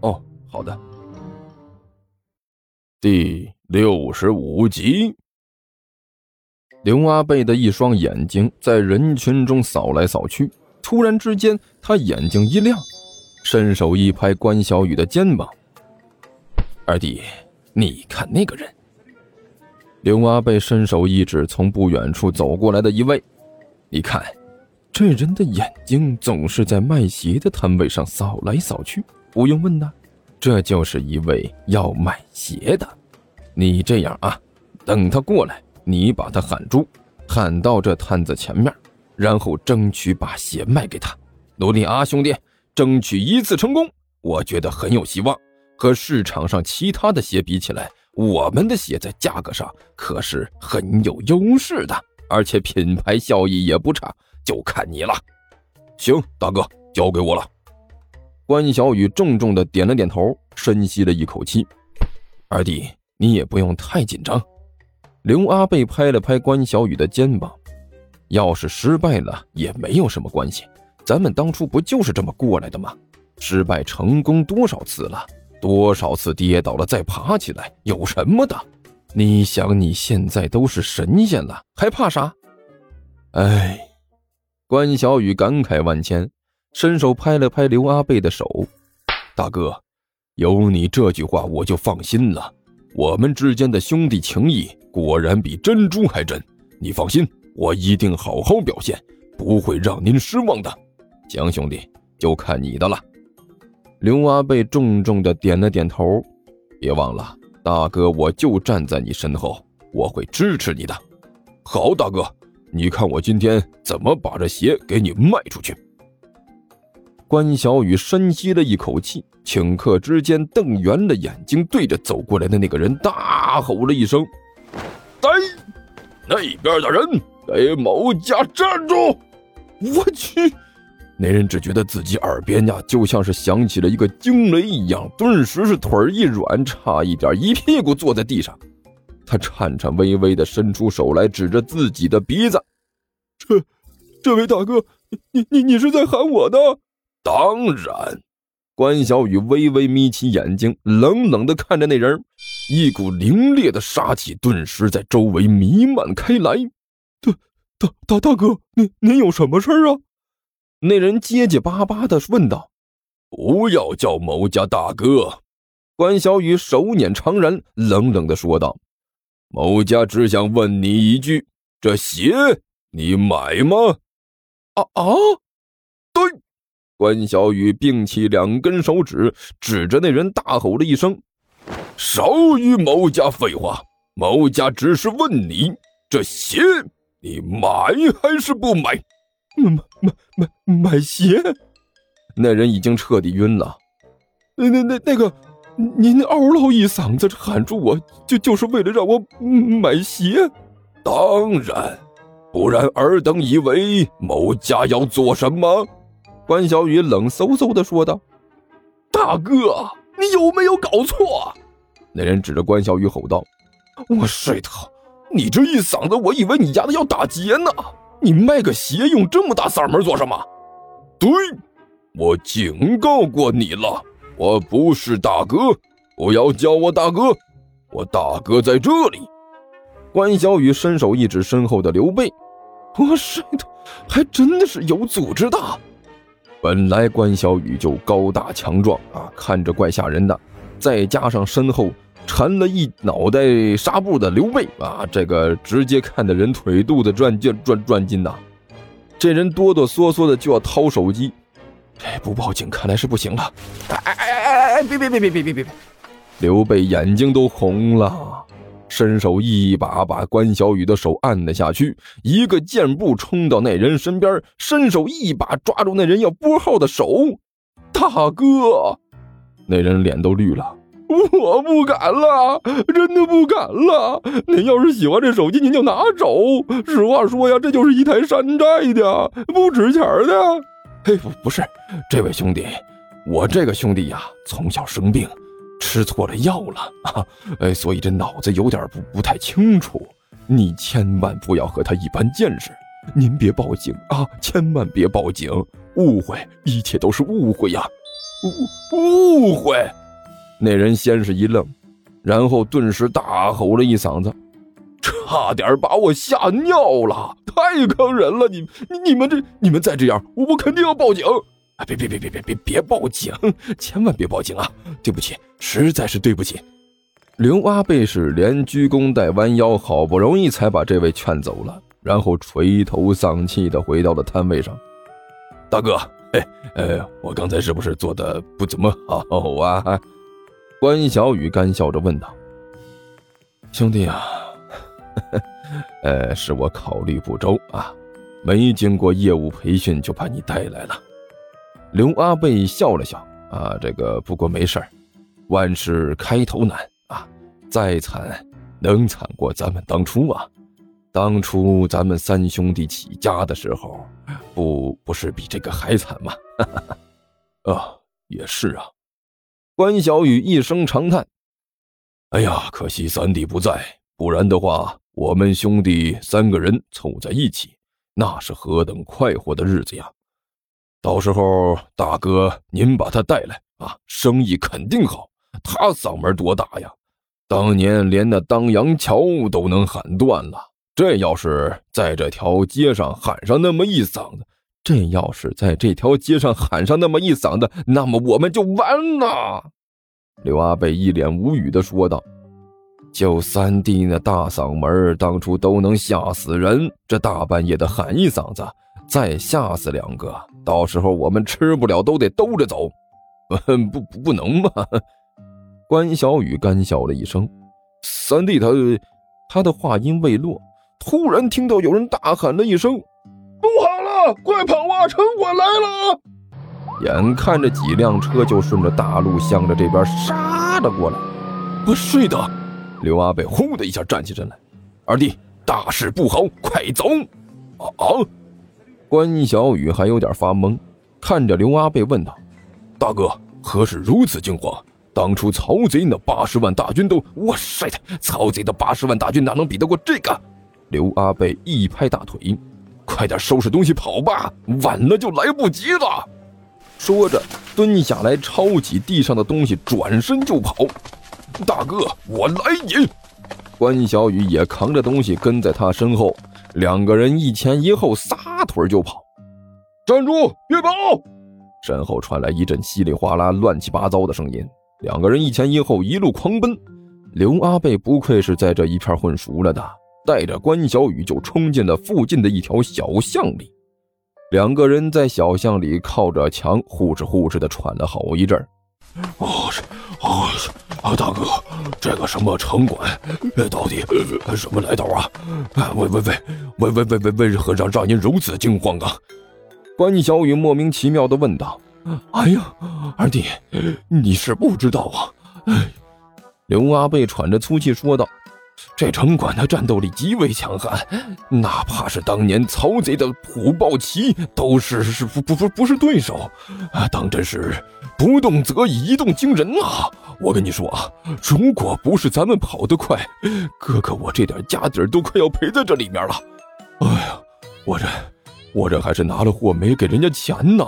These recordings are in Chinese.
哦，好的。第六十五集，刘阿贝的一双眼睛在人群中扫来扫去，突然之间，他眼睛一亮，伸手一拍关小雨的肩膀：“二弟，你看那个人。”刘阿贝伸手一指从不远处走过来的一位：“你看，这人的眼睛总是在卖鞋的摊位上扫来扫去。”不用问他，这就是一位要买鞋的。你这样啊，等他过来，你把他喊住，喊到这摊子前面，然后争取把鞋卖给他。努力啊，兄弟，争取一次成功，我觉得很有希望。和市场上其他的鞋比起来，我们的鞋在价格上可是很有优势的，而且品牌效益也不差，就看你了。行，大哥，交给我了。关小雨重重的点了点头，深吸了一口气。二弟，你也不用太紧张。刘阿贝拍了拍关小雨的肩膀，要是失败了也没有什么关系，咱们当初不就是这么过来的吗？失败成功多少次了，多少次跌倒了再爬起来，有什么的？你想你现在都是神仙了，还怕啥？哎，关小雨感慨万千。伸手拍了拍刘阿贝的手，大哥，有你这句话我就放心了。我们之间的兄弟情谊果然比珍珠还真。你放心，我一定好好表现，不会让您失望的。江，兄弟，就看你的了。刘阿贝重重的点了点头，别忘了，大哥，我就站在你身后，我会支持你的。好，大哥，你看我今天怎么把这鞋给你卖出去。关小雨深吸了一口气，顷刻之间瞪圆了眼睛，对着走过来的那个人大吼了一声：“哎，那边的人，给某家站住！”我去，那人只觉得自己耳边呀，就像是响起了一个惊雷一样，顿时是腿一软，差一点一屁股坐在地上。他颤颤巍巍的伸出手来，指着自己的鼻子：“这，这位大哥，你你你是在喊我的？”当然，关小雨微微眯起眼睛，冷冷的看着那人，一股凌冽的杀气顿时在周围弥漫开来。大大大大哥，您您有什么事啊？那人结结巴巴的问道。不要叫某家大哥，关小雨手捻长髯，冷冷的说道。某家只想问你一句：这鞋你买吗？啊啊！关小雨并起两根手指，指着那人大吼了一声：“少与某家废话！某家只是问你，这鞋你买还是不买？买买买买鞋！”那人已经彻底晕了。那那那那个，您嗷唠一嗓子喊住我，就就是为了让我买鞋？当然，不然尔等以为某家要做什么？关小雨冷飕飕的说道：“大哥，你有没有搞错？”那人指着关小雨吼道：“我睡他！你这一嗓子，我以为你丫的要打劫呢！你卖个鞋用这么大嗓门做什么？”“对，我警告过你了，我不是大哥，不要叫我大哥，我大哥在这里。”关小雨伸手一指身后的刘备：“我睡他，还真的是有组织的。”本来关小雨就高大强壮啊，看着怪吓人的，再加上身后缠了一脑袋纱布的刘备啊，这个直接看的人腿肚子转转转转筋呐。这人哆哆嗦嗦的就要掏手机，这不报警看来是不行了。哎哎哎哎哎！别别别别别别别！刘备眼睛都红了。伸手一把把关小雨的手按了下去，一个箭步冲到那人身边，伸手一把抓住那人要拨号的手。大哥，那人脸都绿了。我不敢了，真的不敢了。您要是喜欢这手机，您就拿走。实话说呀，这就是一台山寨的，不值钱的。嘿，不不是，这位兄弟，我这个兄弟呀，从小生病，吃错了药了啊，哎，所以这脑子有点不不太清楚。你千万不要和他一般见识，您别报警啊，千万别报警，误会，一切都是误会呀，误误会。那人先是一愣，然后顿时大吼了一嗓子，差点把我吓尿了！太坑人了！你、你、你们这、你们再这样，我我肯定要报警！啊，别、别、别、别、别、别、别报警！千万别报警啊！对不起，实在是对不起。刘阿贝是连鞠躬带弯腰，好不容易才把这位劝走了，然后垂头丧气的回到了摊位上。大哥，哎，呃，我刚才是不是做的不怎么好啊？关小雨干笑着问道：“兄弟啊，呃，是我考虑不周啊，没经过业务培训就把你带来了。”刘阿贝笑了笑：“啊，这个不过没事万事开头难啊，再惨能惨过咱们当初啊？当初咱们三兄弟起家的时候，不不是比这个还惨吗？”啊，也是啊。关小雨一声长叹：“哎呀，可惜三弟不在，不然的话，我们兄弟三个人凑在一起，那是何等快活的日子呀！到时候大哥您把他带来啊，生意肯定好。他嗓门多大呀？当年连那当阳桥都能喊断了。这要是在这条街上喊上那么一嗓子……”这要是在这条街上喊上那么一嗓子，那么我们就完了。”刘阿贝一脸无语的说道，“就三弟那大嗓门，当初都能吓死人。这大半夜的喊一嗓子，再吓死两个，到时候我们吃不了都得兜着走。不不不能吧？” 关小雨干笑了一声。三弟他，他的话音未落，突然听到有人大喊了一声。不好了快跑啊！城管来了！眼看着几辆车就顺着大路向着这边杀了过来。不是的，刘阿贝呼的一下站起身来。二弟，大事不好，快走！啊啊！关小雨还有点发懵，看着刘阿贝问道：“大哥，何事如此惊慌？当初曹贼那八十万大军都……哇塞的，曹贼的八十万大军哪能比得过这个？”刘阿贝一拍大腿。快点收拾东西跑吧，晚了就来不及了。说着，蹲下来抄起地上的东西，转身就跑。大哥，我来也！关小雨也扛着东西跟在他身后，两个人一前一后，撒腿就跑。站住，别跑！身后传来一阵稀里哗啦、乱七八糟的声音。两个人一前一后，一路狂奔。刘阿贝不愧是在这一片混熟了的。带着关小雨就冲进了附近的一条小巷里，两个人在小巷里靠着墙呼哧呼哧的喘了好一阵，啊，大哥，这个什么城管，到底什么来头啊？为为为为为为为为何让让您如此惊慌啊？关小雨莫名其妙的问道。哎呀，二弟，你是不知道啊。刘阿贝喘着粗气说道。这城管的战斗力极为强悍，哪怕是当年曹贼的虎豹骑，都是是不不不不是对手，啊，当真是不动则已，一动惊人啊！我跟你说啊，如果不是咱们跑得快，哥哥我这点家底儿都快要赔在这里面了。哎呀，我这我这还是拿了货没给人家钱呢。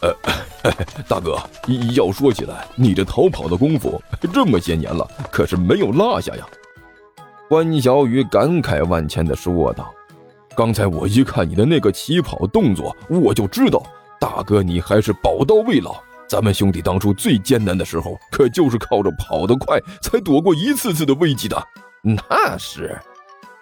呃，大哥，要说起来，你这逃跑的功夫这么些年了，可是没有落下呀。关小雨感慨万千的说道：“刚才我一看你的那个起跑动作，我就知道，大哥你还是宝刀未老。咱们兄弟当初最艰难的时候，可就是靠着跑得快，才躲过一次次的危机的。那是。”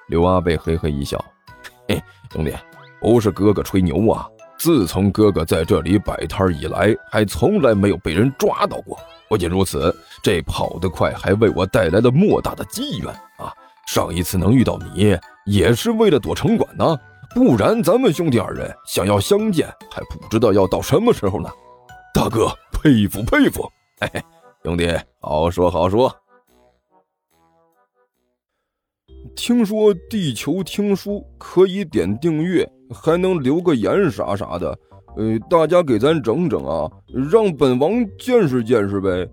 刘阿贝嘿嘿一笑：“ 嘿，兄弟，不是哥哥吹牛啊，自从哥哥在这里摆摊以来，还从来没有被人抓到过。不仅如此，这跑得快还为我带来了莫大的机缘啊！”上一次能遇到你，也是为了躲城管呢，不然咱们兄弟二人想要相见，还不知道要到什么时候呢。大哥，佩服佩服！嘿嘿，兄弟，好说好说。听说地球听书可以点订阅，还能留个言啥啥的，呃，大家给咱整整啊，让本王见识见识呗。